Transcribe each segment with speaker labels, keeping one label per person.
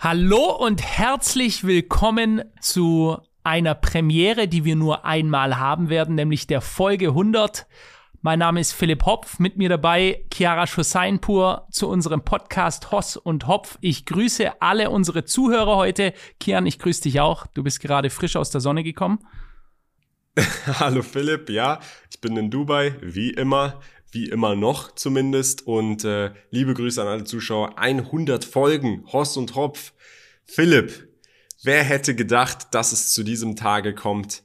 Speaker 1: Hallo und herzlich willkommen zu einer Premiere, die wir nur einmal haben werden, nämlich der Folge 100. Mein Name ist Philipp Hopf, mit mir dabei Chiara Schussainpur zu unserem Podcast Hoss und Hopf. Ich grüße alle unsere Zuhörer heute. Kian, ich grüße dich auch. Du bist gerade frisch aus der Sonne gekommen.
Speaker 2: Hallo Philipp, ja, ich bin in Dubai, wie immer wie immer noch zumindest. Und äh, liebe Grüße an alle Zuschauer. 100 Folgen, Hoss und Hopf. Philipp, wer hätte gedacht, dass es zu diesem Tage kommt?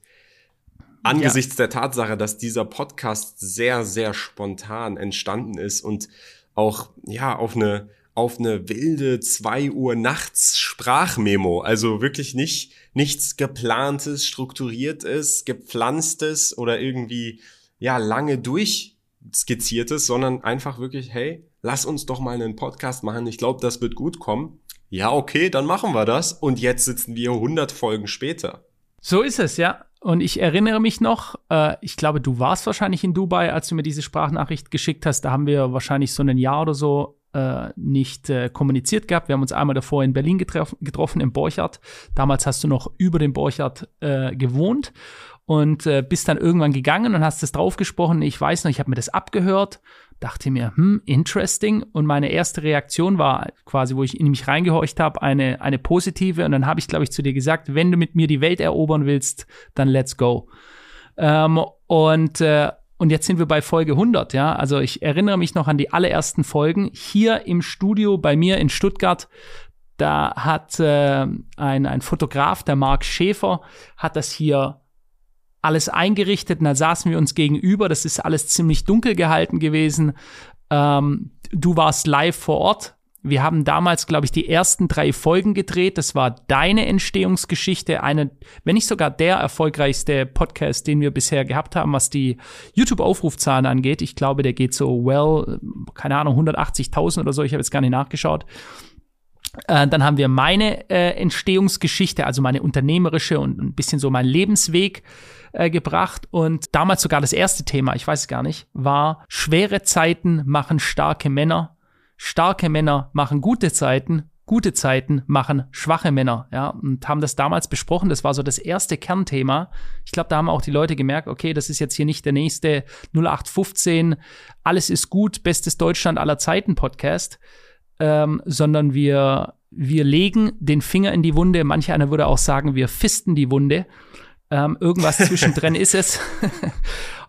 Speaker 2: Angesichts ja. der Tatsache, dass dieser Podcast sehr, sehr spontan entstanden ist und auch, ja, auf eine, auf eine wilde zwei Uhr nachts Sprachmemo. Also wirklich nicht, nichts geplantes, strukturiertes, gepflanztes oder irgendwie, ja, lange durch skizziertes, sondern einfach wirklich, hey, lass uns doch mal einen Podcast machen. Ich glaube, das wird gut kommen. Ja, okay, dann machen wir das. Und jetzt sitzen wir 100 Folgen später.
Speaker 1: So ist es, ja. Und ich erinnere mich noch, äh, ich glaube, du warst wahrscheinlich in Dubai, als du mir diese Sprachnachricht geschickt hast. Da haben wir wahrscheinlich so ein Jahr oder so äh, nicht äh, kommuniziert gehabt. Wir haben uns einmal davor in Berlin getroffen, getroffen im Borchardt. Damals hast du noch über dem Borchardt äh, gewohnt und äh, bist dann irgendwann gegangen und hast das draufgesprochen. Ich weiß noch, ich habe mir das abgehört, dachte mir, hm, interesting. Und meine erste Reaktion war quasi, wo ich in mich reingehorcht habe, eine, eine positive. Und dann habe ich, glaube ich, zu dir gesagt, wenn du mit mir die Welt erobern willst, dann let's go. Ähm, und äh, und jetzt sind wir bei Folge 100, ja. Also ich erinnere mich noch an die allerersten Folgen hier im Studio bei mir in Stuttgart. Da hat äh, ein, ein Fotograf, der Marc Schäfer, hat das hier alles eingerichtet und da saßen wir uns gegenüber. Das ist alles ziemlich dunkel gehalten gewesen. Ähm, du warst live vor Ort. Wir haben damals, glaube ich, die ersten drei Folgen gedreht. Das war deine Entstehungsgeschichte. Eine, wenn nicht sogar der erfolgreichste Podcast, den wir bisher gehabt haben, was die YouTube-Aufrufzahlen angeht. Ich glaube, der geht so well, keine Ahnung, 180.000 oder so. Ich habe jetzt gar nicht nachgeschaut. Äh, dann haben wir meine äh, Entstehungsgeschichte, also meine unternehmerische und ein bisschen so mein Lebensweg äh, gebracht. Und damals sogar das erste Thema, ich weiß es gar nicht, war schwere Zeiten machen starke Männer. Starke Männer machen gute Zeiten, gute Zeiten machen schwache Männer, ja, und haben das damals besprochen. Das war so das erste Kernthema. Ich glaube, da haben auch die Leute gemerkt, okay, das ist jetzt hier nicht der nächste 0815, alles ist gut, bestes Deutschland aller Zeiten Podcast, ähm, sondern wir, wir legen den Finger in die Wunde. Manch einer würde auch sagen, wir fisten die Wunde. Ähm, irgendwas zwischendrin ist es.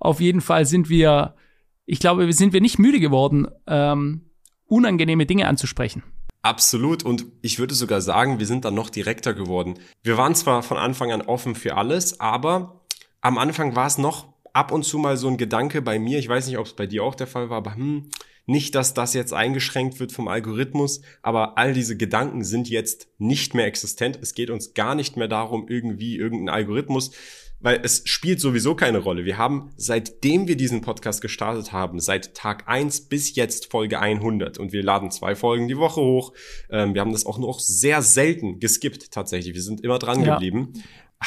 Speaker 1: Auf jeden Fall sind wir, ich glaube, sind wir nicht müde geworden, ähm, unangenehme Dinge anzusprechen.
Speaker 2: Absolut. Und ich würde sogar sagen, wir sind dann noch direkter geworden. Wir waren zwar von Anfang an offen für alles, aber am Anfang war es noch ab und zu mal so ein Gedanke bei mir. Ich weiß nicht, ob es bei dir auch der Fall war, aber hm, nicht, dass das jetzt eingeschränkt wird vom Algorithmus, aber all diese Gedanken sind jetzt nicht mehr existent. Es geht uns gar nicht mehr darum, irgendwie irgendein Algorithmus, weil es spielt sowieso keine Rolle. Wir haben, seitdem wir diesen Podcast gestartet haben, seit Tag eins bis jetzt Folge 100 und wir laden zwei Folgen die Woche hoch. Ähm, wir haben das auch noch sehr selten geskippt tatsächlich. Wir sind immer dran ja. geblieben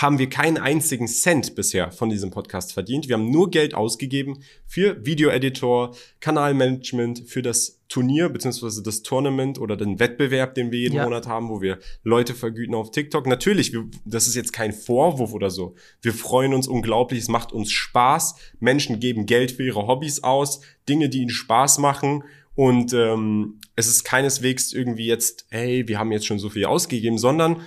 Speaker 2: haben wir keinen einzigen Cent bisher von diesem Podcast verdient. Wir haben nur Geld ausgegeben für Videoeditor, Kanalmanagement, für das Turnier beziehungsweise das Tournament oder den Wettbewerb, den wir jeden ja. Monat haben, wo wir Leute vergüten auf TikTok. Natürlich, wir, das ist jetzt kein Vorwurf oder so. Wir freuen uns unglaublich, es macht uns Spaß. Menschen geben Geld für ihre Hobbys aus, Dinge, die ihnen Spaß machen. Und ähm, es ist keineswegs irgendwie jetzt, hey, wir haben jetzt schon so viel ausgegeben, sondern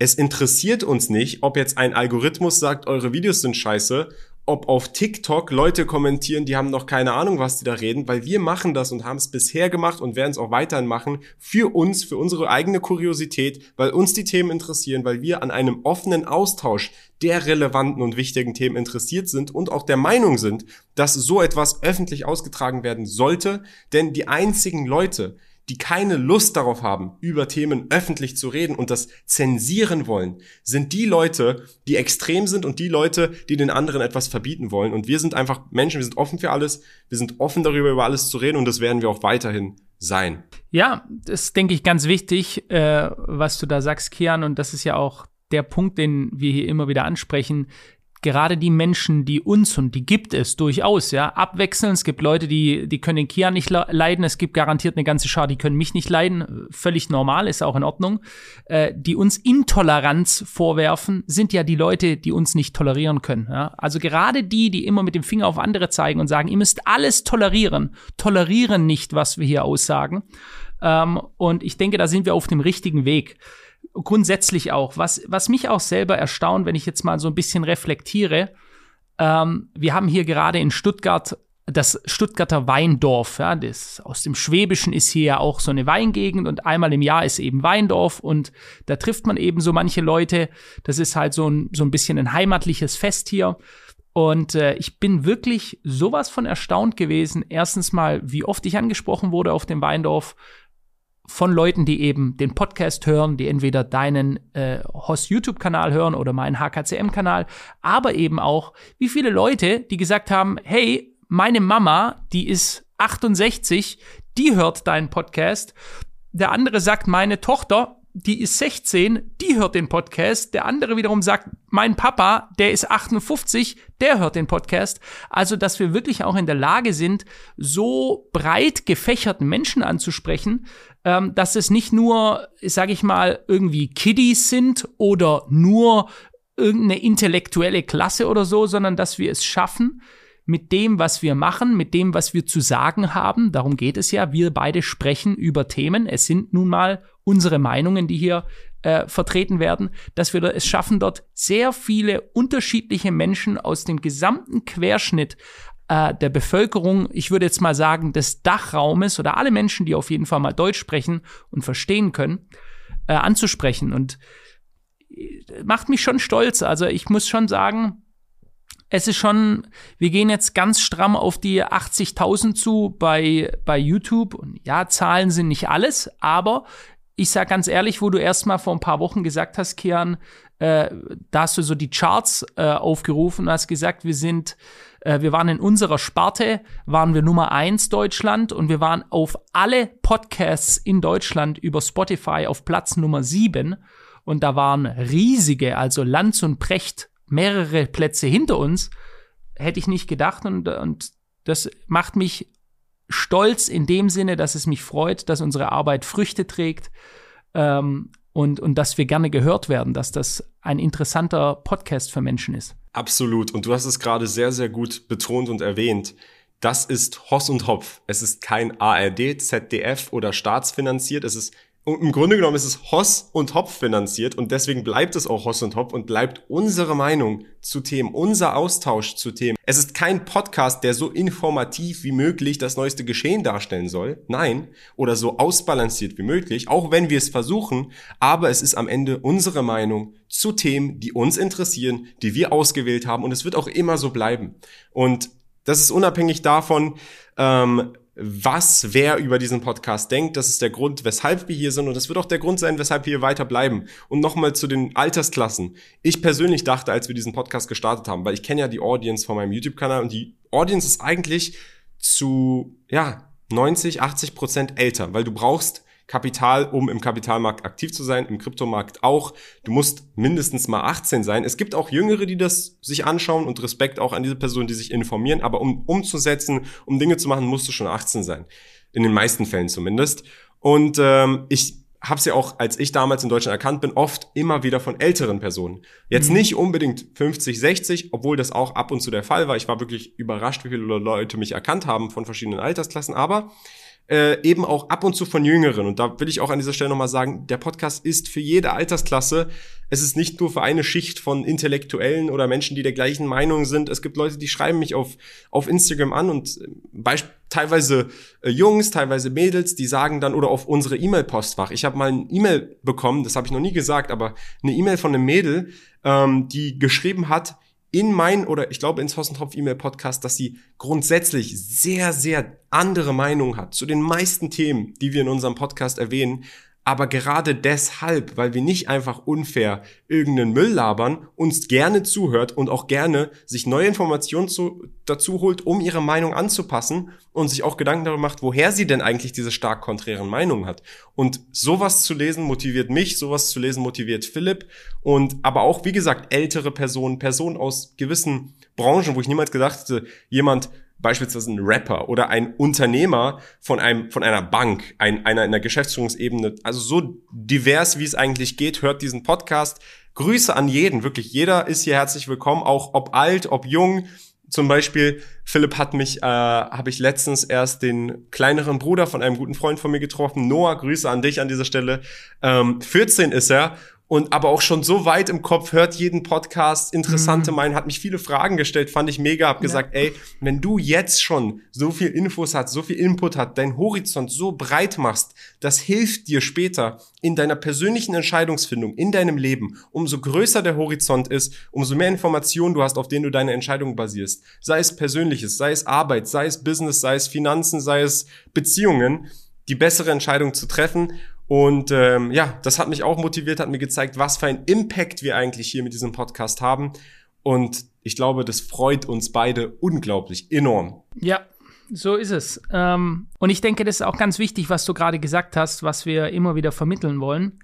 Speaker 2: es interessiert uns nicht, ob jetzt ein Algorithmus sagt, eure Videos sind scheiße, ob auf TikTok Leute kommentieren, die haben noch keine Ahnung, was die da reden, weil wir machen das und haben es bisher gemacht und werden es auch weiterhin machen für uns, für unsere eigene Kuriosität, weil uns die Themen interessieren, weil wir an einem offenen Austausch der relevanten und wichtigen Themen interessiert sind und auch der Meinung sind, dass so etwas öffentlich ausgetragen werden sollte, denn die einzigen Leute, die keine Lust darauf haben, über Themen öffentlich zu reden und das zensieren wollen, sind die Leute, die extrem sind und die Leute, die den anderen etwas verbieten wollen. Und wir sind einfach Menschen, wir sind offen für alles, wir sind offen darüber, über alles zu reden und das werden wir auch weiterhin sein.
Speaker 1: Ja, das denke ich ganz wichtig, äh, was du da sagst, Kian, und das ist ja auch der Punkt, den wir hier immer wieder ansprechen. Gerade die Menschen, die uns und die gibt es durchaus, ja, abwechseln. Es gibt Leute, die, die können den Kian nicht leiden. Es gibt garantiert eine ganze Schar, die können mich nicht leiden. Völlig normal, ist auch in Ordnung. Äh, die uns Intoleranz vorwerfen, sind ja die Leute, die uns nicht tolerieren können. Ja? Also gerade die, die immer mit dem Finger auf andere zeigen und sagen, ihr müsst alles tolerieren, tolerieren nicht, was wir hier aussagen. Ähm, und ich denke, da sind wir auf dem richtigen Weg grundsätzlich auch, was, was mich auch selber erstaunt, wenn ich jetzt mal so ein bisschen reflektiere, ähm, wir haben hier gerade in Stuttgart das Stuttgarter Weindorf, ja, das aus dem Schwäbischen ist hier ja auch so eine Weingegend und einmal im Jahr ist eben Weindorf und da trifft man eben so manche Leute. Das ist halt so ein, so ein bisschen ein heimatliches Fest hier. Und äh, ich bin wirklich sowas von erstaunt gewesen. Erstens mal, wie oft ich angesprochen wurde auf dem Weindorf, von Leuten, die eben den Podcast hören, die entweder deinen äh, Host YouTube-Kanal hören oder meinen HKCM-Kanal, aber eben auch, wie viele Leute, die gesagt haben, hey, meine Mama, die ist 68, die hört deinen Podcast. Der andere sagt, meine Tochter, die ist 16, die hört den Podcast. Der andere wiederum sagt, mein Papa, der ist 58, der hört den Podcast. Also, dass wir wirklich auch in der Lage sind, so breit gefächerten Menschen anzusprechen, ähm, dass es nicht nur, sag ich mal, irgendwie Kiddies sind oder nur irgendeine intellektuelle Klasse oder so, sondern dass wir es schaffen, mit dem, was wir machen, mit dem, was wir zu sagen haben. Darum geht es ja. Wir beide sprechen über Themen. Es sind nun mal unsere Meinungen, die hier äh, vertreten werden, dass wir es schaffen, dort sehr viele unterschiedliche Menschen aus dem gesamten Querschnitt äh, der Bevölkerung, ich würde jetzt mal sagen, des Dachraumes oder alle Menschen, die auf jeden Fall mal Deutsch sprechen und verstehen können, äh, anzusprechen. Und äh, macht mich schon stolz. Also ich muss schon sagen, es ist schon, wir gehen jetzt ganz stramm auf die 80.000 zu bei, bei YouTube. Und ja, Zahlen sind nicht alles, aber ich sag ganz ehrlich, wo du erst mal vor ein paar Wochen gesagt hast, Kian, äh, da hast du so die Charts äh, aufgerufen und hast gesagt, wir sind, äh, wir waren in unserer Sparte, waren wir Nummer eins Deutschland und wir waren auf alle Podcasts in Deutschland über Spotify auf Platz Nummer sieben und da waren riesige, also Lanz und Precht mehrere Plätze hinter uns, hätte ich nicht gedacht. Und, und das macht mich stolz in dem Sinne, dass es mich freut, dass unsere Arbeit Früchte trägt ähm, und, und dass wir gerne gehört werden, dass das ein interessanter Podcast für Menschen ist.
Speaker 2: Absolut. Und du hast es gerade sehr, sehr gut betont und erwähnt. Das ist Hoss und Hopf. Es ist kein ARD, ZDF oder staatsfinanziert. Es ist und im Grunde genommen ist es Hoss und Hopf finanziert und deswegen bleibt es auch Hoss und Hopf und bleibt unsere Meinung zu Themen, unser Austausch zu Themen. Es ist kein Podcast, der so informativ wie möglich das neueste Geschehen darstellen soll. Nein. Oder so ausbalanciert wie möglich, auch wenn wir es versuchen. Aber es ist am Ende unsere Meinung zu Themen, die uns interessieren, die wir ausgewählt haben und es wird auch immer so bleiben. Und das ist unabhängig davon, ähm, was wer über diesen Podcast denkt. Das ist der Grund, weshalb wir hier sind und das wird auch der Grund sein, weshalb wir hier weiter bleiben. Und nochmal zu den Altersklassen. Ich persönlich dachte, als wir diesen Podcast gestartet haben, weil ich kenne ja die Audience von meinem YouTube-Kanal und die Audience ist eigentlich zu, ja, 90, 80 Prozent älter, weil du brauchst Kapital, um im Kapitalmarkt aktiv zu sein, im Kryptomarkt auch. Du musst mindestens mal 18 sein. Es gibt auch Jüngere, die das sich anschauen und Respekt auch an diese Personen, die sich informieren. Aber um umzusetzen, um Dinge zu machen, musst du schon 18 sein. In den meisten Fällen zumindest. Und ähm, ich habe es ja auch, als ich damals in Deutschland erkannt bin, oft immer wieder von älteren Personen. Jetzt mhm. nicht unbedingt 50, 60, obwohl das auch ab und zu der Fall war. Ich war wirklich überrascht, wie viele Leute mich erkannt haben von verschiedenen Altersklassen. Aber äh, eben auch ab und zu von Jüngeren. Und da will ich auch an dieser Stelle nochmal sagen, der Podcast ist für jede Altersklasse. Es ist nicht nur für eine Schicht von Intellektuellen oder Menschen, die der gleichen Meinung sind. Es gibt Leute, die schreiben mich auf, auf Instagram an und äh, teilweise äh, Jungs, teilweise Mädels, die sagen dann oder auf unsere E-Mail-Postfach. Ich habe mal ein E-Mail bekommen, das habe ich noch nie gesagt, aber eine E-Mail von einem Mädel, ähm, die geschrieben hat, in mein oder ich glaube ins Hossentropf E-Mail Podcast, dass sie grundsätzlich sehr, sehr andere Meinungen hat zu den meisten Themen, die wir in unserem Podcast erwähnen, Aber gerade deshalb, weil wir nicht einfach unfair irgendeinen Müll labern, uns gerne zuhört und auch gerne sich neue Informationen zu, dazu holt, um ihre Meinung anzupassen und sich auch Gedanken darüber macht, woher sie denn eigentlich diese stark konträren Meinungen hat. Und sowas zu lesen motiviert mich, sowas zu lesen motiviert Philipp und aber auch, wie gesagt, ältere Personen, Personen aus gewissen Branchen, wo ich niemals gedacht hätte, jemand beispielsweise ein Rapper oder ein Unternehmer von einem von einer Bank, ein, einer in der Geschäftsführungsebene, also so divers wie es eigentlich geht, hört diesen Podcast. Grüße an jeden, wirklich jeder ist hier herzlich willkommen, auch ob alt, ob jung. Zum Beispiel Philipp hat mich, äh, habe ich letztens erst den kleineren Bruder von einem guten Freund von mir getroffen. Noah, Grüße an dich an dieser Stelle. Ähm, 14 ist er und aber auch schon so weit im Kopf, hört jeden Podcast, interessante mhm. Meinungen, hat mich viele Fragen gestellt, fand ich mega, hab gesagt, ey, wenn du jetzt schon so viel Infos hast, so viel Input hat, dein Horizont so breit machst, das hilft dir später in deiner persönlichen Entscheidungsfindung, in deinem Leben. Umso größer der Horizont ist, umso mehr Informationen du hast, auf denen du deine Entscheidungen basierst. Sei es Persönliches, sei es Arbeit, sei es Business, sei es Finanzen, sei es Beziehungen, die bessere Entscheidung zu treffen. Und ähm, ja, das hat mich auch motiviert, hat mir gezeigt, was für ein Impact wir eigentlich hier mit diesem Podcast haben. Und ich glaube, das freut uns beide unglaublich enorm.
Speaker 1: Ja, so ist es. Ähm, und ich denke, das ist auch ganz wichtig, was du gerade gesagt hast, was wir immer wieder vermitteln wollen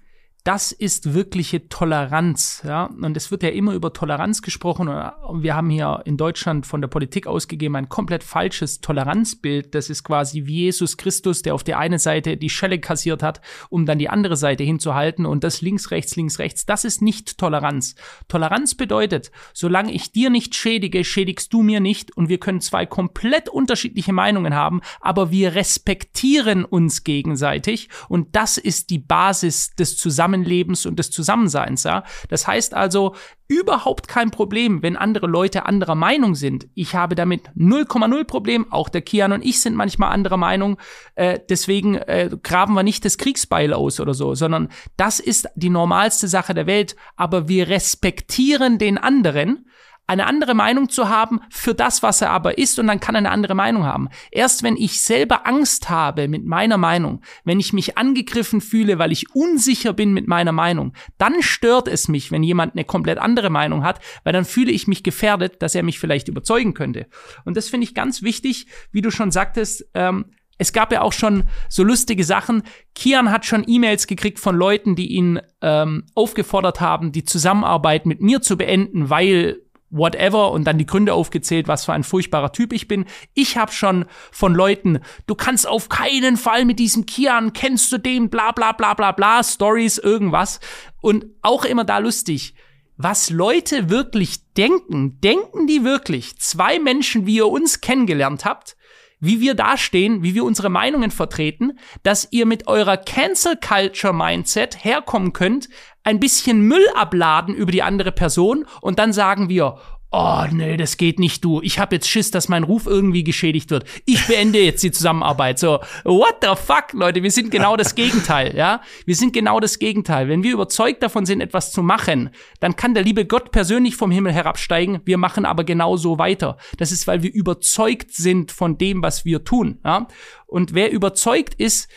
Speaker 1: das ist wirkliche Toleranz. Ja? Und es wird ja immer über Toleranz gesprochen. Und wir haben hier in Deutschland von der Politik ausgegeben ein komplett falsches Toleranzbild. Das ist quasi wie Jesus Christus, der auf der einen Seite die Schelle kassiert hat, um dann die andere Seite hinzuhalten. Und das links, rechts, links, rechts. Das ist nicht Toleranz. Toleranz bedeutet, solange ich dir nicht schädige, schädigst du mir nicht. Und wir können zwei komplett unterschiedliche Meinungen haben, aber wir respektieren uns gegenseitig. Und das ist die Basis des Zusammenlebens Zusammenlebens und des Zusammenseins. Ja? Das heißt also, überhaupt kein Problem, wenn andere Leute anderer Meinung sind. Ich habe damit 0,0 Problem. Auch der Kian und ich sind manchmal anderer Meinung. Äh, deswegen äh, graben wir nicht das Kriegsbeil aus oder so, sondern das ist die normalste Sache der Welt. Aber wir respektieren den anderen eine andere Meinung zu haben für das, was er aber ist, und dann kann er eine andere Meinung haben. Erst wenn ich selber Angst habe mit meiner Meinung, wenn ich mich angegriffen fühle, weil ich unsicher bin mit meiner Meinung, dann stört es mich, wenn jemand eine komplett andere Meinung hat, weil dann fühle ich mich gefährdet, dass er mich vielleicht überzeugen könnte. Und das finde ich ganz wichtig, wie du schon sagtest, ähm, es gab ja auch schon so lustige Sachen. Kian hat schon E-Mails gekriegt von Leuten, die ihn ähm, aufgefordert haben, die Zusammenarbeit mit mir zu beenden, weil whatever und dann die Gründe aufgezählt, was für ein furchtbarer Typ ich bin. Ich habe schon von Leuten, du kannst auf keinen Fall mit diesem Kian, kennst du den, bla bla bla bla bla, Stories, irgendwas. Und auch immer da lustig. Was Leute wirklich denken, denken die wirklich, zwei Menschen, wie ihr uns kennengelernt habt, wie wir dastehen, wie wir unsere Meinungen vertreten, dass ihr mit eurer Cancel Culture Mindset herkommen könnt, ein bisschen Müll abladen über die andere Person und dann sagen wir, oh nee, das geht nicht, du. Ich habe jetzt Schiss, dass mein Ruf irgendwie geschädigt wird. Ich beende jetzt die Zusammenarbeit. So, what the fuck, Leute? Wir sind genau das Gegenteil, ja? Wir sind genau das Gegenteil. Wenn wir überzeugt davon sind, etwas zu machen, dann kann der liebe Gott persönlich vom Himmel herabsteigen. Wir machen aber genau so weiter. Das ist, weil wir überzeugt sind von dem, was wir tun, ja? Und wer überzeugt ist,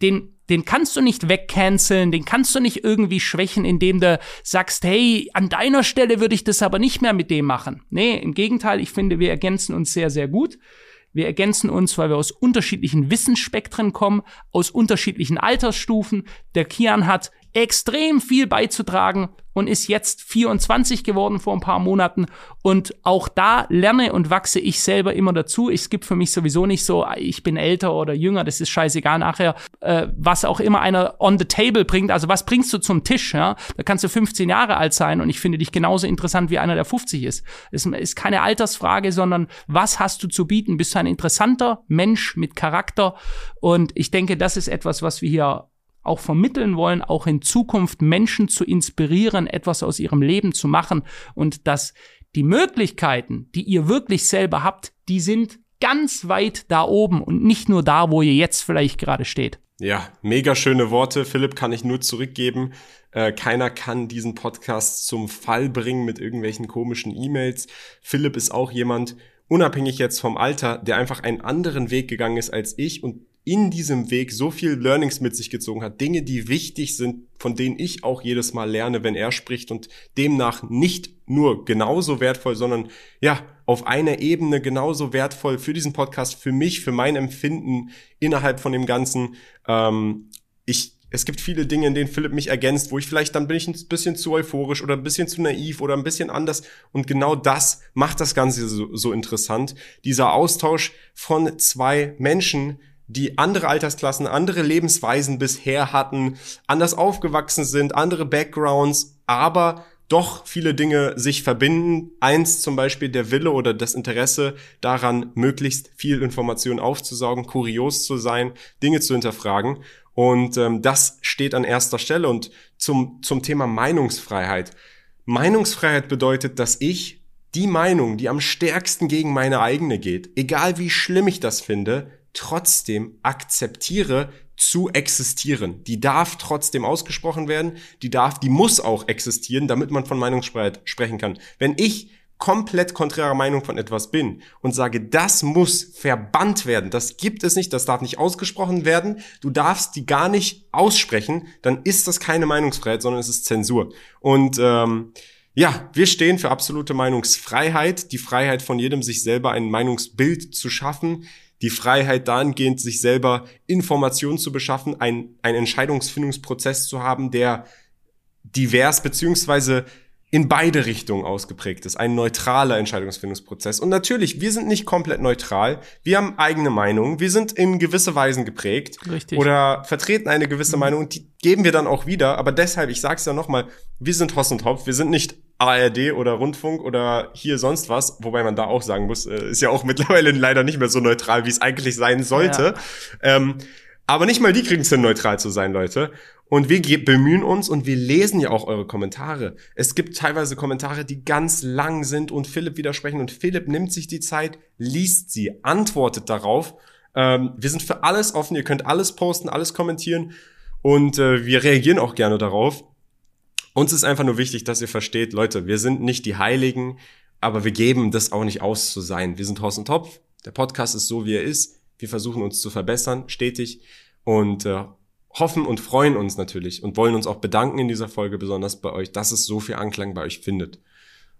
Speaker 1: den den kannst du nicht wegcanceln, den kannst du nicht irgendwie schwächen, indem du sagst, hey, an deiner Stelle würde ich das aber nicht mehr mit dem machen. Nee, im Gegenteil, ich finde, wir ergänzen uns sehr, sehr gut. Wir ergänzen uns, weil wir aus unterschiedlichen Wissensspektren kommen, aus unterschiedlichen Altersstufen. Der Kian hat extrem viel beizutragen und ist jetzt 24 geworden vor ein paar Monaten. Und auch da lerne und wachse ich selber immer dazu. Es gibt für mich sowieso nicht so, ich bin älter oder jünger, das ist scheißegal nachher, äh, was auch immer einer on the table bringt. Also was bringst du zum Tisch? Ja? Da kannst du 15 Jahre alt sein und ich finde dich genauso interessant wie einer, der 50 ist. Es ist keine Altersfrage, sondern was hast du zu bieten? Bist du ein interessanter Mensch mit Charakter? Und ich denke, das ist etwas, was wir hier auch vermitteln wollen, auch in Zukunft Menschen zu inspirieren, etwas aus ihrem Leben zu machen und dass die Möglichkeiten, die ihr wirklich selber habt, die sind ganz weit da oben und nicht nur da, wo ihr jetzt vielleicht gerade steht.
Speaker 2: Ja, mega schöne Worte. Philipp kann ich nur zurückgeben. Äh, keiner kann diesen Podcast zum Fall bringen mit irgendwelchen komischen E-Mails. Philipp ist auch jemand, unabhängig jetzt vom Alter, der einfach einen anderen Weg gegangen ist als ich und in diesem Weg so viel Learnings mit sich gezogen hat, Dinge, die wichtig sind, von denen ich auch jedes Mal lerne, wenn er spricht und demnach nicht nur genauso wertvoll, sondern ja, auf einer Ebene genauso wertvoll für diesen Podcast, für mich, für mein Empfinden innerhalb von dem Ganzen. Ähm, ich es gibt viele Dinge, in denen Philipp mich ergänzt, wo ich vielleicht dann bin ich ein bisschen zu euphorisch oder ein bisschen zu naiv oder ein bisschen anders. Und genau das macht das Ganze so, so interessant. Dieser Austausch von zwei Menschen, die andere Altersklassen, andere Lebensweisen bisher hatten, anders aufgewachsen sind, andere Backgrounds, aber doch viele Dinge sich verbinden. Eins zum Beispiel der Wille oder das Interesse daran, möglichst viel Information aufzusaugen, kurios zu sein, Dinge zu hinterfragen. Und ähm, das steht an erster Stelle. Und zum, zum Thema Meinungsfreiheit. Meinungsfreiheit bedeutet, dass ich die Meinung, die am stärksten gegen meine eigene geht, egal wie schlimm ich das finde, trotzdem akzeptiere, zu existieren. Die darf trotzdem ausgesprochen werden, die darf, die muss auch existieren, damit man von Meinungsfreiheit sprechen kann. Wenn ich komplett konträrer Meinung von etwas bin und sage, das muss verbannt werden, das gibt es nicht, das darf nicht ausgesprochen werden, du darfst die gar nicht aussprechen, dann ist das keine Meinungsfreiheit, sondern es ist Zensur. Und ähm, ja, wir stehen für absolute Meinungsfreiheit, die Freiheit von jedem, sich selber ein Meinungsbild zu schaffen, die Freiheit dahingehend, sich selber Informationen zu beschaffen, ein, einen Entscheidungsfindungsprozess zu haben, der divers beziehungsweise in beide Richtungen ausgeprägt ist, ein neutraler Entscheidungsfindungsprozess. Und natürlich, wir sind nicht komplett neutral, wir haben eigene Meinungen, wir sind in gewisse Weisen geprägt
Speaker 1: Richtig.
Speaker 2: oder vertreten eine gewisse mhm. Meinung und die geben wir dann auch wieder. Aber deshalb, ich sage es ja nochmal, wir sind Hoss und Hopf, wir sind nicht ARD oder Rundfunk oder hier sonst was, wobei man da auch sagen muss, äh, ist ja auch mittlerweile leider nicht mehr so neutral, wie es eigentlich sein sollte. Ja. Ähm, aber nicht mal die kriegen es hin, neutral zu sein, Leute. Und wir bemühen uns und wir lesen ja auch eure Kommentare. Es gibt teilweise Kommentare, die ganz lang sind und Philipp widersprechen und Philipp nimmt sich die Zeit, liest sie, antwortet darauf. Ähm, wir sind für alles offen, ihr könnt alles posten, alles kommentieren und äh, wir reagieren auch gerne darauf. Uns ist einfach nur wichtig, dass ihr versteht, Leute, wir sind nicht die Heiligen, aber wir geben das auch nicht aus zu sein. Wir sind Horst und Topf. Der Podcast ist so, wie er ist. Wir versuchen uns zu verbessern, stetig. Und äh, hoffen und freuen uns natürlich und wollen uns auch bedanken in dieser Folge besonders bei euch, dass es so viel Anklang bei euch findet.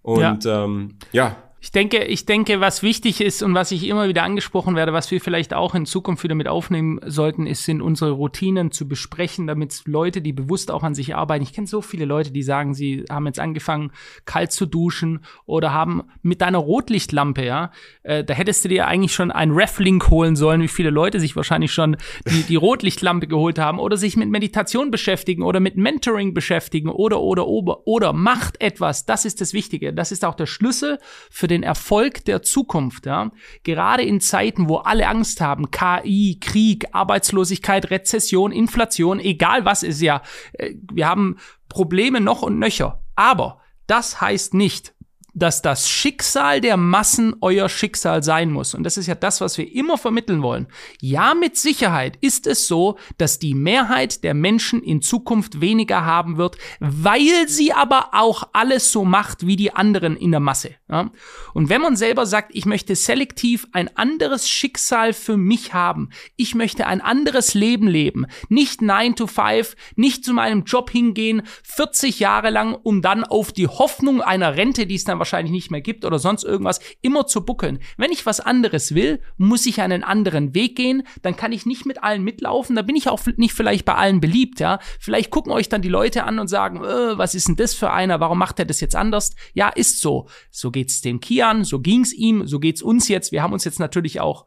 Speaker 2: Und ja, ähm, ja
Speaker 1: ich denke, ich denke, was wichtig ist und was ich immer wieder angesprochen werde, was wir vielleicht auch in Zukunft wieder mit aufnehmen sollten, ist, sind unsere Routinen zu besprechen, damit Leute, die bewusst auch an sich arbeiten. Ich kenne so viele Leute, die sagen, sie haben jetzt angefangen, kalt zu duschen oder haben mit deiner Rotlichtlampe, ja, äh, da hättest du dir eigentlich schon ein Reflink holen sollen, wie viele Leute sich wahrscheinlich schon die, die Rotlichtlampe geholt haben oder sich mit Meditation beschäftigen oder mit Mentoring beschäftigen oder, oder, oder, oder macht etwas. Das ist das Wichtige. Das ist auch der Schlüssel für den Erfolg der Zukunft. Ja? Gerade in Zeiten, wo alle Angst haben, KI, Krieg, Arbeitslosigkeit, Rezession, Inflation, egal was ist ja, äh, wir haben Probleme noch und nöcher. Aber das heißt nicht, dass das Schicksal der Massen euer Schicksal sein muss. Und das ist ja das, was wir immer vermitteln wollen. Ja, mit Sicherheit ist es so, dass die Mehrheit der Menschen in Zukunft weniger haben wird, weil sie aber auch alles so macht wie die anderen in der Masse. Ja? Und wenn man selber sagt, ich möchte selektiv ein anderes Schicksal für mich haben, ich möchte ein anderes Leben leben, nicht 9 to 5, nicht zu meinem Job hingehen, 40 Jahre lang, um dann auf die Hoffnung einer Rente, die es dann wahrscheinlich nicht mehr gibt oder sonst irgendwas, immer zu buckeln. Wenn ich was anderes will, muss ich einen anderen Weg gehen, dann kann ich nicht mit allen mitlaufen, da bin ich auch nicht vielleicht bei allen beliebt, ja. Vielleicht gucken euch dann die Leute an und sagen, äh, was ist denn das für einer, warum macht er das jetzt anders? Ja, ist so. So geht's dem Kian, so ging's ihm, so geht's uns jetzt. Wir haben uns jetzt natürlich auch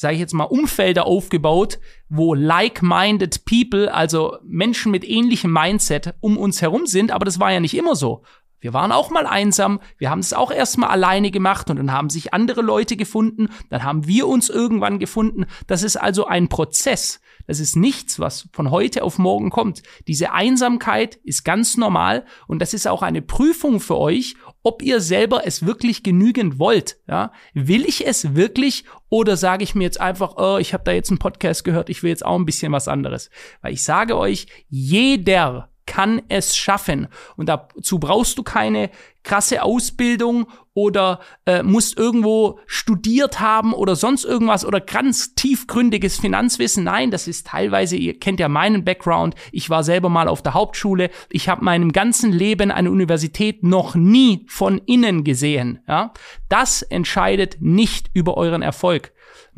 Speaker 1: sage ich jetzt mal, Umfelder aufgebaut, wo like-minded people, also Menschen mit ähnlichem Mindset um uns herum sind, aber das war ja nicht immer so. Wir waren auch mal einsam, wir haben es auch erstmal alleine gemacht und dann haben sich andere Leute gefunden, dann haben wir uns irgendwann gefunden. Das ist also ein Prozess. Das ist nichts, was von heute auf morgen kommt. Diese Einsamkeit ist ganz normal und das ist auch eine Prüfung für euch, ob ihr selber es wirklich genügend wollt. Ja? Will ich es wirklich oder sage ich mir jetzt einfach, oh, ich habe da jetzt einen Podcast gehört, ich will jetzt auch ein bisschen was anderes. Weil ich sage euch, jeder kann es schaffen. Und dazu brauchst du keine krasse Ausbildung oder äh, musst irgendwo studiert haben oder sonst irgendwas oder ganz tiefgründiges Finanzwissen. Nein, das ist teilweise, ihr kennt ja meinen Background, ich war selber mal auf der Hauptschule, ich habe meinem ganzen Leben eine Universität noch nie von innen gesehen. Ja? Das entscheidet nicht über euren Erfolg.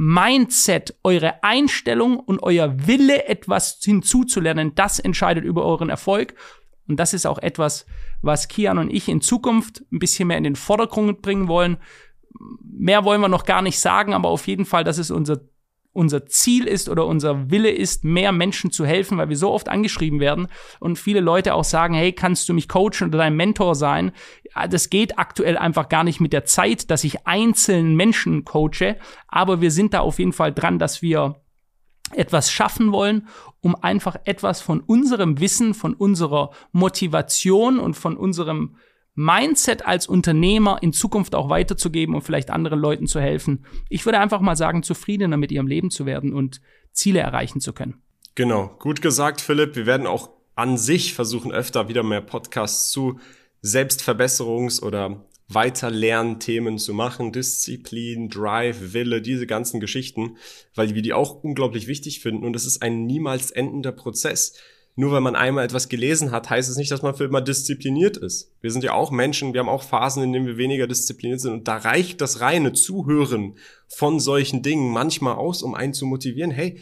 Speaker 1: Mindset, eure Einstellung und euer Wille, etwas hinzuzulernen, das entscheidet über euren Erfolg. Und das ist auch etwas, was Kian und ich in Zukunft ein bisschen mehr in den Vordergrund bringen wollen. Mehr wollen wir noch gar nicht sagen, aber auf jeden Fall, das ist unser unser Ziel ist oder unser Wille ist, mehr Menschen zu helfen, weil wir so oft angeschrieben werden und viele Leute auch sagen, hey, kannst du mich coachen oder dein Mentor sein? Das geht aktuell einfach gar nicht mit der Zeit, dass ich einzelnen Menschen coache, aber wir sind da auf jeden Fall dran, dass wir etwas schaffen wollen, um einfach etwas von unserem Wissen, von unserer Motivation und von unserem Mindset als Unternehmer in Zukunft auch weiterzugeben und vielleicht anderen Leuten zu helfen. Ich würde einfach mal sagen, zufriedener mit ihrem Leben zu werden und Ziele erreichen zu können.
Speaker 2: Genau, gut gesagt, Philipp. Wir werden auch an sich versuchen, öfter wieder mehr Podcasts zu Selbstverbesserungs- oder Weiterlernthemen zu machen, Disziplin, Drive, Wille, diese ganzen Geschichten, weil wir die auch unglaublich wichtig finden und es ist ein niemals endender Prozess nur weil man einmal etwas gelesen hat, heißt es nicht, dass man für immer diszipliniert ist. Wir sind ja auch Menschen, wir haben auch Phasen, in denen wir weniger diszipliniert sind. Und da reicht das reine Zuhören von solchen Dingen manchmal aus, um einen zu motivieren, hey,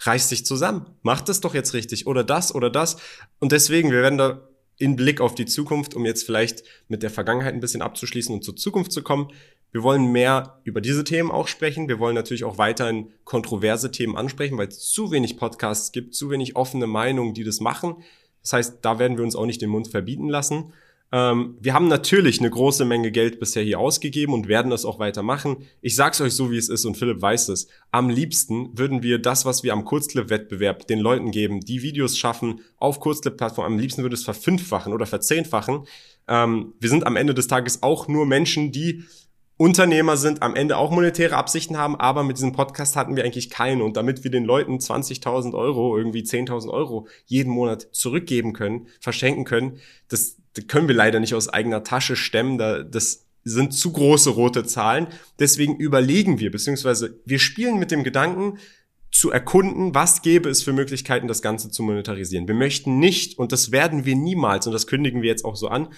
Speaker 2: reiß dich zusammen, mach das doch jetzt richtig. Oder das oder das. Und deswegen, wir werden da in Blick auf die Zukunft, um jetzt vielleicht mit der Vergangenheit ein bisschen abzuschließen und zur Zukunft zu kommen, wir wollen mehr über diese Themen auch sprechen. Wir wollen natürlich auch weiterhin kontroverse Themen ansprechen, weil es zu wenig Podcasts gibt, zu wenig offene Meinungen, die das machen. Das heißt, da werden wir uns auch nicht den Mund verbieten lassen. Ähm, wir haben natürlich eine große Menge Geld bisher hier ausgegeben und werden das auch weitermachen. Ich sag's euch so, wie es ist und Philipp weiß es. Am liebsten würden wir das, was wir am Kurzclip-Wettbewerb den Leuten geben, die Videos schaffen auf Kurzclip-Plattformen, am liebsten würde es verfünffachen oder verzehnfachen. Ähm, wir sind am Ende des Tages auch nur Menschen, die Unternehmer sind, am Ende auch monetäre Absichten haben, aber mit diesem Podcast hatten wir eigentlich keine. Und damit wir den Leuten 20.000 Euro, irgendwie 10.000 Euro jeden Monat zurückgeben können, verschenken können, das, das können wir leider nicht aus eigener Tasche stemmen. Da, das sind zu große rote Zahlen. Deswegen überlegen wir, beziehungsweise wir spielen mit dem Gedanken, zu erkunden, was gäbe es für Möglichkeiten, das Ganze zu monetarisieren. Wir möchten nicht, und das werden wir niemals, und das kündigen wir jetzt auch so an,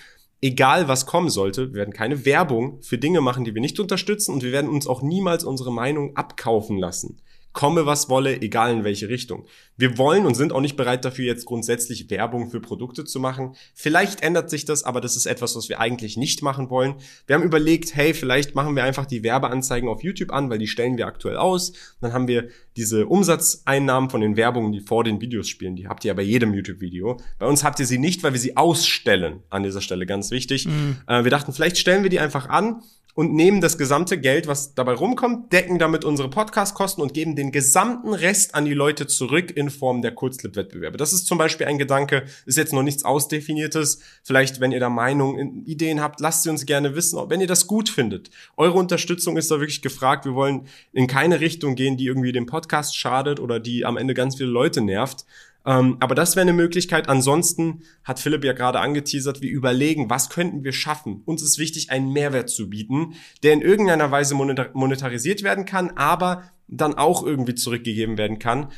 Speaker 2: egal was kommen sollte, wir werden keine Werbung für Dinge machen, die wir nicht unterstützen und wir werden uns auch niemals unsere Meinung abkaufen lassen komme was wolle, egal in welche Richtung. Wir wollen und sind auch nicht bereit dafür, jetzt grundsätzlich Werbung für Produkte zu machen. Vielleicht ändert sich das, aber das ist etwas, was wir eigentlich nicht machen wollen. Wir haben überlegt, hey, vielleicht machen wir einfach die Werbeanzeigen auf YouTube an, weil die stellen wir aktuell aus. Dann haben wir diese Umsatzeinnahmen von den Werbungen, die vor den Videos spielen. Die habt ihr ja bei jedem YouTube-Video. Bei uns habt ihr sie nicht, weil wir sie ausstellen. An dieser Stelle ganz wichtig. Mhm. Äh, wir dachten, vielleicht stellen wir die einfach an und nehmen das gesamte Geld, was dabei rumkommt, decken damit unsere Podcast-Kosten und geben den gesamten Rest an die Leute zurück in Form der Kurzclip-Wettbewerbe. Das ist zum Beispiel ein Gedanke, ist jetzt noch nichts Ausdefiniertes. Vielleicht, wenn ihr da Meinungen, Ideen habt, lasst sie uns gerne wissen, wenn ihr das gut findet. Eure Unterstützung ist da wirklich gefragt. Wir wollen in keine Richtung gehen, die irgendwie dem Podcast schadet oder die am Ende ganz viele Leute nervt. Ähm, aber das wäre eine Möglichkeit. Ansonsten hat Philipp ja gerade angeteasert, wir überlegen, was könnten wir schaffen. Uns ist wichtig, einen Mehrwert zu bieten, der in irgendeiner Weise monetarisiert werden kann, aber dann auch irgendwie zurückgegeben werden kann.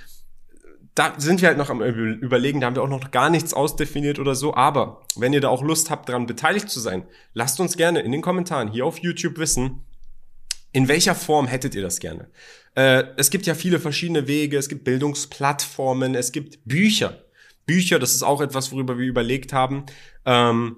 Speaker 2: Da sind wir halt noch am Überlegen, da haben wir auch noch gar nichts ausdefiniert oder so. Aber wenn ihr da auch Lust habt, daran beteiligt zu sein, lasst uns gerne in den Kommentaren hier auf YouTube wissen, in welcher Form hättet ihr das gerne? Äh, es gibt ja viele verschiedene Wege, es gibt Bildungsplattformen, es gibt Bücher. Bücher, das ist auch etwas, worüber wir überlegt haben. Ähm,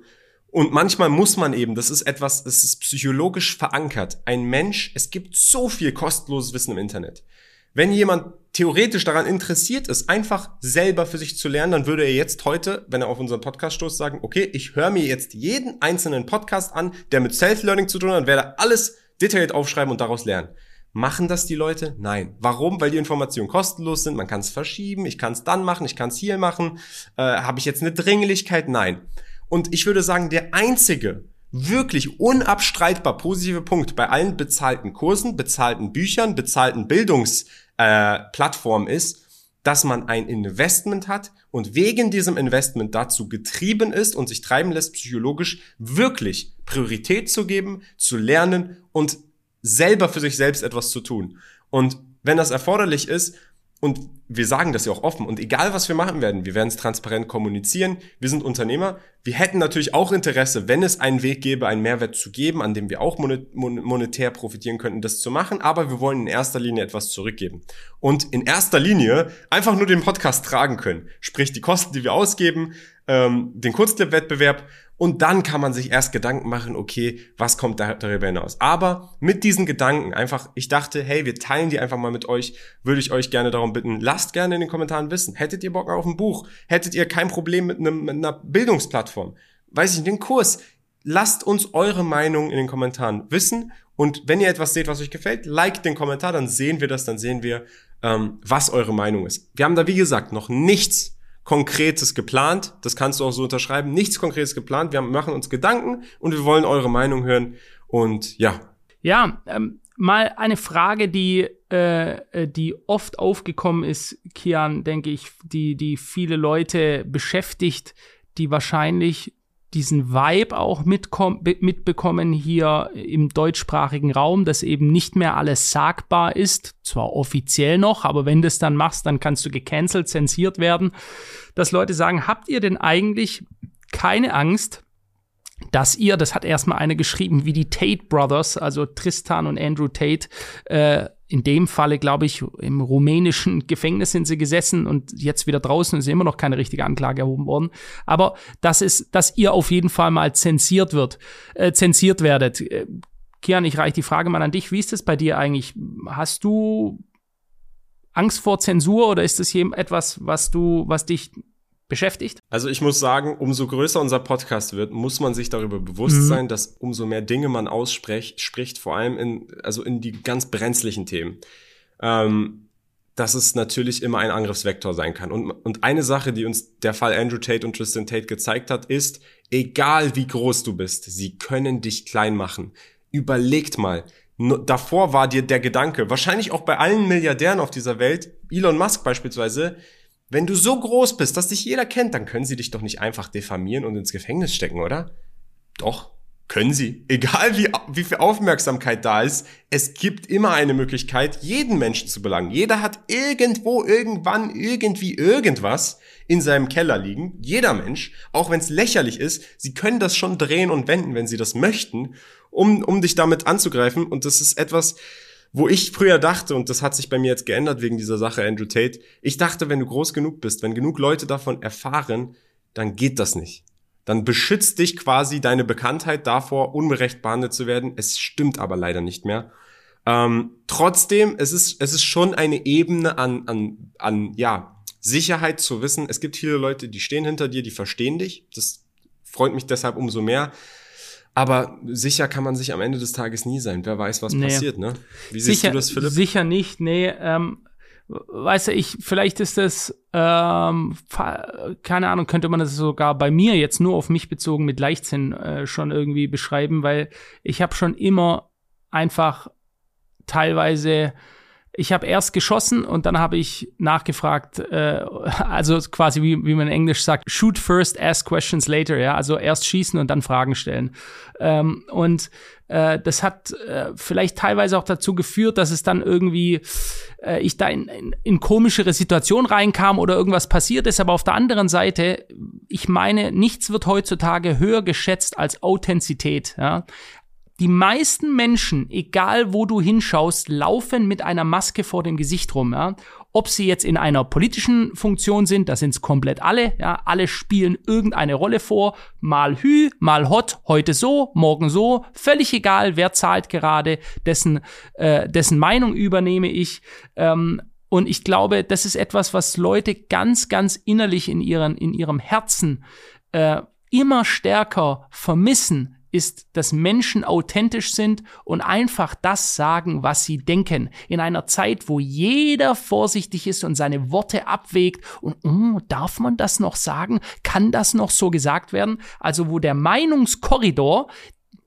Speaker 2: und manchmal muss man eben, das ist etwas, das ist psychologisch verankert. Ein Mensch, es gibt so viel kostenloses Wissen im Internet. Wenn jemand theoretisch daran interessiert ist, einfach selber für sich zu lernen, dann würde er jetzt heute, wenn er auf unseren Podcast stoßt, sagen, okay, ich höre mir jetzt jeden einzelnen Podcast an, der mit Self-Learning zu tun hat werde alles detailliert aufschreiben und daraus lernen. Machen das die Leute? Nein. Warum? Weil die Informationen kostenlos sind. Man kann es verschieben. Ich kann es dann machen. Ich kann es hier machen. Äh, Habe ich jetzt eine Dringlichkeit? Nein. Und ich würde sagen, der einzige wirklich unabstreitbar positive Punkt bei allen bezahlten Kursen, bezahlten Büchern, bezahlten Bildungsplattformen äh, ist, dass man ein Investment hat und wegen diesem Investment dazu getrieben ist und sich treiben lässt, psychologisch wirklich Priorität zu geben, zu lernen und selber für sich selbst etwas zu tun. Und wenn das erforderlich ist, und wir sagen das ja auch offen. Und egal, was wir machen werden, wir werden es transparent kommunizieren. Wir sind Unternehmer. Wir hätten natürlich auch Interesse, wenn es einen Weg gäbe, einen Mehrwert zu geben, an dem wir auch monetär profitieren könnten, das zu machen. Aber wir wollen in erster Linie etwas zurückgeben. Und in erster Linie einfach nur den Podcast tragen können. Sprich, die Kosten, die wir ausgeben, ähm, den Kurzclip-Wettbewerb und dann kann man sich erst Gedanken machen, okay, was kommt da darüber hinaus. Aber mit diesen Gedanken einfach, ich dachte, hey, wir teilen die einfach mal mit euch, würde ich euch gerne darum bitten, lasst gerne in den Kommentaren wissen. Hättet ihr Bock auf ein Buch? Hättet ihr kein Problem mit, einem, mit einer Bildungsplattform? Weiß ich, den Kurs? Lasst uns eure Meinung in den Kommentaren wissen. Und wenn ihr etwas seht, was euch gefällt, liked den Kommentar, dann sehen wir das, dann sehen wir, ähm, was eure Meinung ist. Wir haben da, wie gesagt, noch nichts Konkretes geplant. Das kannst du auch so unterschreiben. Nichts Konkretes geplant. Wir machen uns Gedanken und wir wollen eure Meinung hören. Und ja.
Speaker 1: Ja, ähm, mal eine Frage, die, äh, äh die oft aufgekommen ist, Kian, denke ich, die, die viele Leute beschäftigt, die wahrscheinlich diesen Vibe auch mitbekommen hier im deutschsprachigen Raum, dass eben nicht mehr alles sagbar ist, zwar offiziell noch, aber wenn du es dann machst, dann kannst du gecancelt, zensiert werden, dass Leute sagen, habt ihr denn eigentlich keine Angst, dass ihr, das hat erstmal eine geschrieben, wie die Tate Brothers, also Tristan und Andrew Tate, äh, in dem Falle, glaube ich, im rumänischen Gefängnis sind sie gesessen und jetzt wieder draußen ist immer noch keine richtige Anklage erhoben worden. Aber das ist, dass ihr auf jeden Fall mal zensiert wird, äh, zensiert werdet. Äh, Kian, ich reiche die Frage mal an dich. Wie ist das bei dir eigentlich? Hast du Angst vor Zensur oder ist das etwas, was du, was dich beschäftigt?
Speaker 2: Also ich muss sagen, umso größer unser Podcast wird, muss man sich darüber bewusst mhm. sein, dass umso mehr Dinge man ausspricht, spricht, vor allem in, also in die ganz brenzlichen Themen. Ähm, dass es natürlich immer ein Angriffsvektor sein kann. Und, und eine Sache, die uns der Fall Andrew Tate und Tristan Tate gezeigt hat, ist, egal wie groß du bist, sie können dich klein machen. Überlegt mal, davor war dir der Gedanke, wahrscheinlich auch bei allen Milliardären auf dieser Welt, Elon Musk beispielsweise, wenn du so groß bist, dass dich jeder kennt, dann können sie dich doch nicht einfach diffamieren und ins Gefängnis stecken, oder? Doch, können sie. Egal wie, wie viel Aufmerksamkeit da ist, es gibt immer eine Möglichkeit, jeden Menschen zu belangen. Jeder hat irgendwo, irgendwann, irgendwie irgendwas in seinem Keller liegen. Jeder Mensch, auch wenn es lächerlich ist, sie können das schon drehen und wenden, wenn sie das möchten, um, um dich damit anzugreifen. Und das ist etwas, wo ich früher dachte, und das hat sich bei mir jetzt geändert wegen dieser Sache Andrew Tate, ich dachte, wenn du groß genug bist, wenn genug Leute davon erfahren, dann geht das nicht. Dann beschützt dich quasi deine Bekanntheit davor, unberecht behandelt zu werden. Es stimmt aber leider nicht mehr. Ähm, trotzdem, es ist, es ist schon eine Ebene an, an, an, ja, Sicherheit zu wissen. Es gibt viele Leute, die stehen hinter dir, die verstehen dich. Das freut mich deshalb umso mehr. Aber sicher kann man sich am Ende des Tages nie sein. Wer weiß, was nee. passiert, ne?
Speaker 1: Wie siehst sicher, du das, Philipp? Sicher nicht, nee. Ähm, weißt du, ich, vielleicht ist das, ähm, keine Ahnung, könnte man das sogar bei mir jetzt nur auf mich bezogen mit Leichtsinn äh, schon irgendwie beschreiben, weil ich habe schon immer einfach teilweise ich habe erst geschossen und dann habe ich nachgefragt, äh, also quasi wie, wie man in Englisch sagt, shoot first, ask questions later, ja, also erst schießen und dann Fragen stellen. Ähm, und äh, das hat äh, vielleicht teilweise auch dazu geführt, dass es dann irgendwie äh, ich da in, in, in komischere Situationen reinkam oder irgendwas passiert ist. Aber auf der anderen Seite, ich meine, nichts wird heutzutage höher geschätzt als Authentizität. Ja? Die meisten Menschen, egal wo du hinschaust, laufen mit einer Maske vor dem Gesicht rum. Ja? Ob sie jetzt in einer politischen Funktion sind, da sind es komplett alle. Ja? Alle spielen irgendeine Rolle vor. Mal Hü, mal Hot, heute so, morgen so. Völlig egal, wer zahlt gerade, dessen, äh, dessen Meinung übernehme ich. Ähm, und ich glaube, das ist etwas, was Leute ganz, ganz innerlich in, ihren, in ihrem Herzen äh, immer stärker vermissen, ist, dass Menschen authentisch sind und einfach das sagen, was sie denken. In einer Zeit, wo jeder vorsichtig ist und seine Worte abwägt und oh, darf man das noch sagen? Kann das noch so gesagt werden? Also wo der Meinungskorridor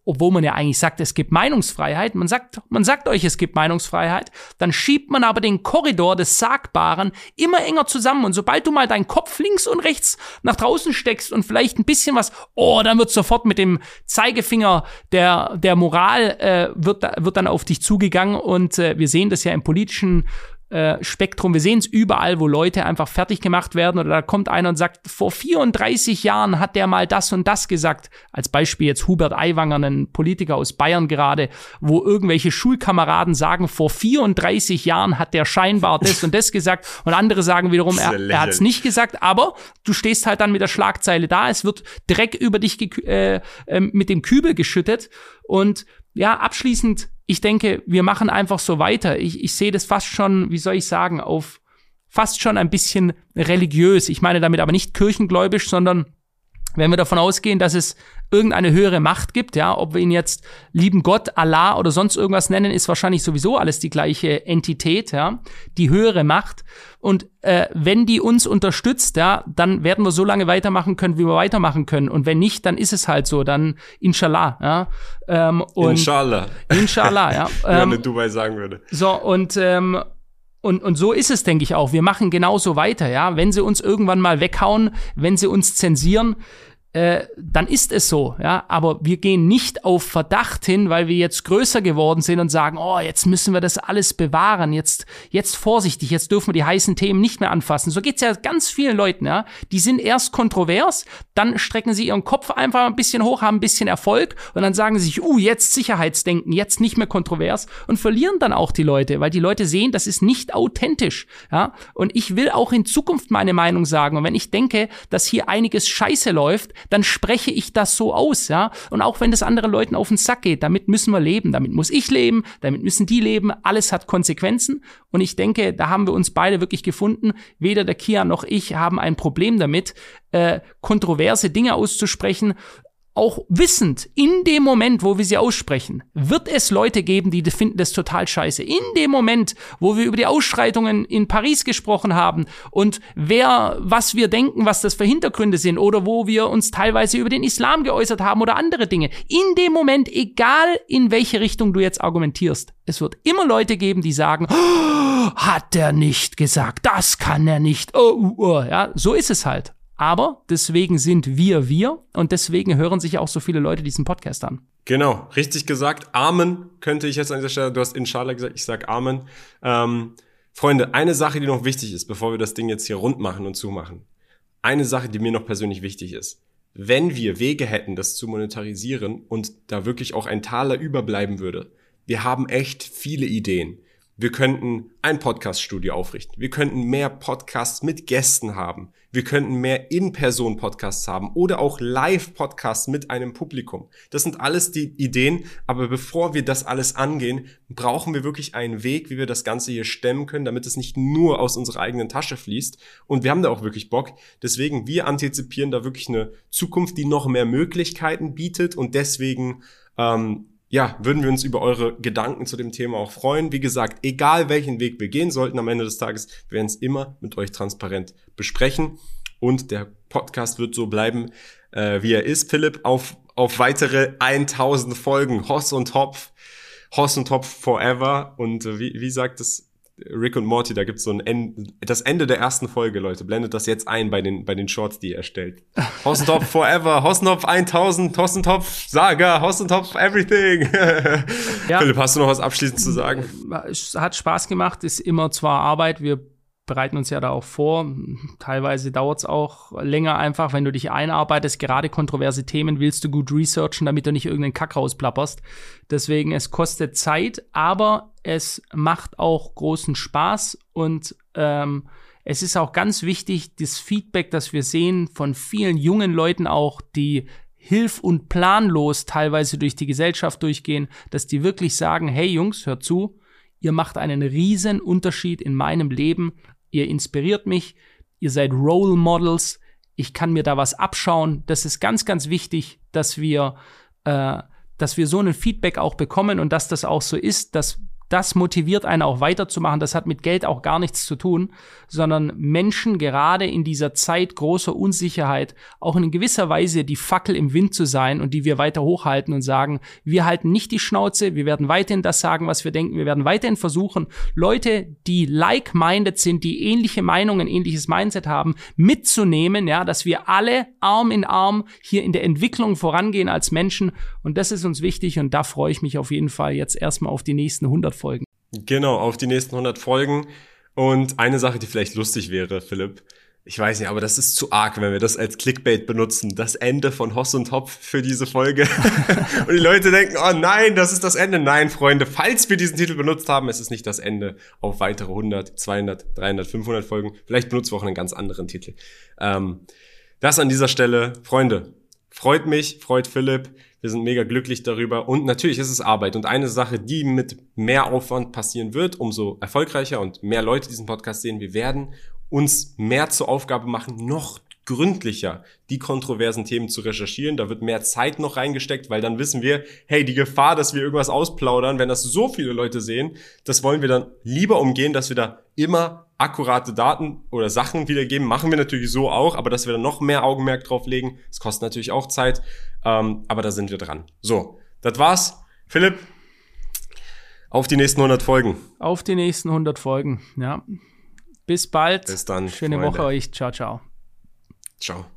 Speaker 1: obwohl man ja eigentlich sagt, es gibt Meinungsfreiheit, man sagt, man sagt euch, es gibt Meinungsfreiheit, dann schiebt man aber den Korridor des Sagbaren immer enger zusammen. Und sobald du mal deinen Kopf links und rechts nach draußen steckst und vielleicht ein bisschen was, oh, dann wird sofort mit dem Zeigefinger der, der Moral äh, wird, wird dann auf dich zugegangen. Und äh, wir sehen das ja im politischen äh, Spektrum. Wir sehen es überall, wo Leute einfach fertig gemacht werden oder da kommt einer und sagt, vor 34 Jahren hat der mal das und das gesagt. Als Beispiel jetzt Hubert Aiwanger, ein Politiker aus Bayern gerade, wo irgendwelche Schulkameraden sagen, vor 34 Jahren hat der scheinbar das und das gesagt und andere sagen wiederum, er, er hat es nicht gesagt, aber du stehst halt dann mit der Schlagzeile da, es wird Dreck über dich äh, äh, mit dem Kübel geschüttet und ja, abschließend ich denke, wir machen einfach so weiter. Ich, ich sehe das fast schon, wie soll ich sagen, auf fast schon ein bisschen religiös. Ich meine damit aber nicht kirchengläubisch, sondern wenn wir davon ausgehen, dass es irgendeine höhere Macht gibt, ja, ob wir ihn jetzt lieben Gott, Allah oder sonst irgendwas nennen, ist wahrscheinlich sowieso alles die gleiche Entität, ja, die höhere Macht. Und äh, wenn die uns unterstützt, ja, dann werden wir so lange weitermachen können, wie wir weitermachen können. Und wenn nicht, dann ist es halt so, dann Inshallah, ja.
Speaker 2: Ähm, und Inshallah.
Speaker 1: Inshallah, ja.
Speaker 2: Ähm, Wenn Dubai sagen würde.
Speaker 1: So, und ähm, und, und so ist es, denke ich auch. Wir machen genauso weiter, ja. Wenn sie uns irgendwann mal weghauen, wenn sie uns zensieren, äh, dann ist es so, ja. Aber wir gehen nicht auf Verdacht hin, weil wir jetzt größer geworden sind und sagen, oh, jetzt müssen wir das alles bewahren, jetzt, jetzt vorsichtig, jetzt dürfen wir die heißen Themen nicht mehr anfassen. So geht's ja ganz vielen Leuten, ja. Die sind erst kontrovers, dann strecken sie ihren Kopf einfach ein bisschen hoch, haben ein bisschen Erfolg und dann sagen sie sich, uh, jetzt Sicherheitsdenken, jetzt nicht mehr kontrovers und verlieren dann auch die Leute, weil die Leute sehen, das ist nicht authentisch, ja. Und ich will auch in Zukunft meine Meinung sagen. Und wenn ich denke, dass hier einiges scheiße läuft, dann spreche ich das so aus, ja. Und auch wenn das anderen Leuten auf den Sack geht, damit müssen wir leben, damit muss ich leben, damit müssen die leben, alles hat Konsequenzen. Und ich denke, da haben wir uns beide wirklich gefunden. Weder der Kia noch ich haben ein Problem damit, äh, kontroverse Dinge auszusprechen auch wissend, in dem Moment, wo wir sie aussprechen, wird es Leute geben, die finden das total scheiße. In dem Moment, wo wir über die Ausschreitungen in Paris gesprochen haben und wer, was wir denken, was das für Hintergründe sind oder wo wir uns teilweise über den Islam geäußert haben oder andere Dinge. In dem Moment, egal in welche Richtung du jetzt argumentierst, es wird immer Leute geben, die sagen, oh, hat er nicht gesagt, das kann er nicht. Oh, oh, oh. Ja, so ist es halt. Aber deswegen sind wir wir und deswegen hören sich auch so viele Leute diesen Podcast an.
Speaker 2: Genau, richtig gesagt. Amen könnte ich jetzt an dieser Stelle, du hast Inshallah gesagt, ich sag Amen. Ähm, Freunde, eine Sache, die noch wichtig ist, bevor wir das Ding jetzt hier rund machen und zumachen. Eine Sache, die mir noch persönlich wichtig ist. Wenn wir Wege hätten, das zu monetarisieren und da wirklich auch ein Taler überbleiben würde, wir haben echt viele Ideen. Wir könnten ein Podcast-Studio aufrichten. Wir könnten mehr Podcasts mit Gästen haben. Wir könnten mehr In-Person-Podcasts haben oder auch Live-Podcasts mit einem Publikum. Das sind alles die Ideen. Aber bevor wir das alles angehen, brauchen wir wirklich einen Weg, wie wir das Ganze hier stemmen können, damit es nicht nur aus unserer eigenen Tasche fließt. Und wir haben da auch wirklich Bock. Deswegen, wir antizipieren da wirklich eine Zukunft, die noch mehr Möglichkeiten bietet und deswegen, ähm, ja, würden wir uns über eure Gedanken zu dem Thema auch freuen. Wie gesagt, egal welchen Weg wir gehen sollten am Ende des Tages, wir werden es immer mit euch transparent besprechen. Und der Podcast wird so bleiben, äh, wie er ist, Philipp, auf, auf weitere 1000 Folgen. Hoss und Hopf, Hoss und Hopf forever. Und äh, wie, wie sagt es Rick und Morty, da gibt's so ein Ende, das Ende der ersten Folge, Leute. Blendet das jetzt ein bei den, bei den Shorts, die ihr erstellt. Hossentopf Forever, Hossentopf 1000, Hossentopf Saga, Hossentopf Everything. ja. Philipp, hast du noch was abschließend zu sagen?
Speaker 1: Es hat Spaß gemacht, ist immer zwar Arbeit, wir bereiten uns ja da auch vor. Teilweise dauert es auch länger einfach, wenn du dich einarbeitest. Gerade kontroverse Themen willst du gut researchen, damit du nicht irgendeinen Kack rausplapperst. Deswegen, es kostet Zeit, aber es macht auch großen Spaß und ähm, es ist auch ganz wichtig, das Feedback, das wir sehen von vielen jungen Leuten auch, die hilf- und planlos teilweise durch die Gesellschaft durchgehen, dass die wirklich sagen, hey Jungs, hört zu, ihr macht einen riesen Unterschied in meinem Leben. Ihr inspiriert mich, ihr seid Role Models, ich kann mir da was abschauen. Das ist ganz, ganz wichtig, dass wir, äh, dass wir so ein Feedback auch bekommen und dass das auch so ist, dass das motiviert einen auch weiterzumachen. Das hat mit Geld auch gar nichts zu tun, sondern Menschen gerade in dieser Zeit großer Unsicherheit auch in gewisser Weise die Fackel im Wind zu sein und die wir weiter hochhalten und sagen, wir halten nicht die Schnauze, wir werden weiterhin das sagen, was wir denken, wir werden weiterhin versuchen, Leute, die like-minded sind, die ähnliche Meinungen, ähnliches Mindset haben, mitzunehmen, ja, dass wir alle Arm in Arm hier in der Entwicklung vorangehen als Menschen und das ist uns wichtig und da freue ich mich auf jeden Fall jetzt erstmal auf die nächsten 100 Folgen.
Speaker 2: Genau, auf die nächsten 100 Folgen. Und eine Sache, die vielleicht lustig wäre, Philipp, ich weiß nicht, aber das ist zu arg, wenn wir das als Clickbait benutzen. Das Ende von Hoss und Hopf für diese Folge. und die Leute denken, oh nein, das ist das Ende. Nein, Freunde, falls wir diesen Titel benutzt haben, es ist nicht das Ende auf weitere 100, 200, 300, 500 Folgen. Vielleicht benutzen wir auch einen ganz anderen Titel. Ähm, das an dieser Stelle, Freunde, freut mich, freut Philipp. Wir sind mega glücklich darüber. Und natürlich ist es Arbeit. Und eine Sache, die mit mehr Aufwand passieren wird, umso erfolgreicher und mehr Leute diesen Podcast sehen, wir werden uns mehr zur Aufgabe machen, noch gründlicher die kontroversen Themen zu recherchieren. Da wird mehr Zeit noch reingesteckt, weil dann wissen wir, hey, die Gefahr, dass wir irgendwas ausplaudern, wenn das so viele Leute sehen, das wollen wir dann lieber umgehen, dass wir da immer akkurate Daten oder Sachen wiedergeben. Machen wir natürlich so auch, aber dass wir da noch mehr Augenmerk drauf legen, das kostet natürlich auch Zeit, ähm, aber da sind wir dran. So, das war's. Philipp, auf die nächsten 100 Folgen.
Speaker 1: Auf die nächsten 100 Folgen, ja. Bis bald.
Speaker 2: Bis dann.
Speaker 1: Schöne
Speaker 2: Freunde.
Speaker 1: Woche euch. Ciao, ciao.
Speaker 2: Ciao.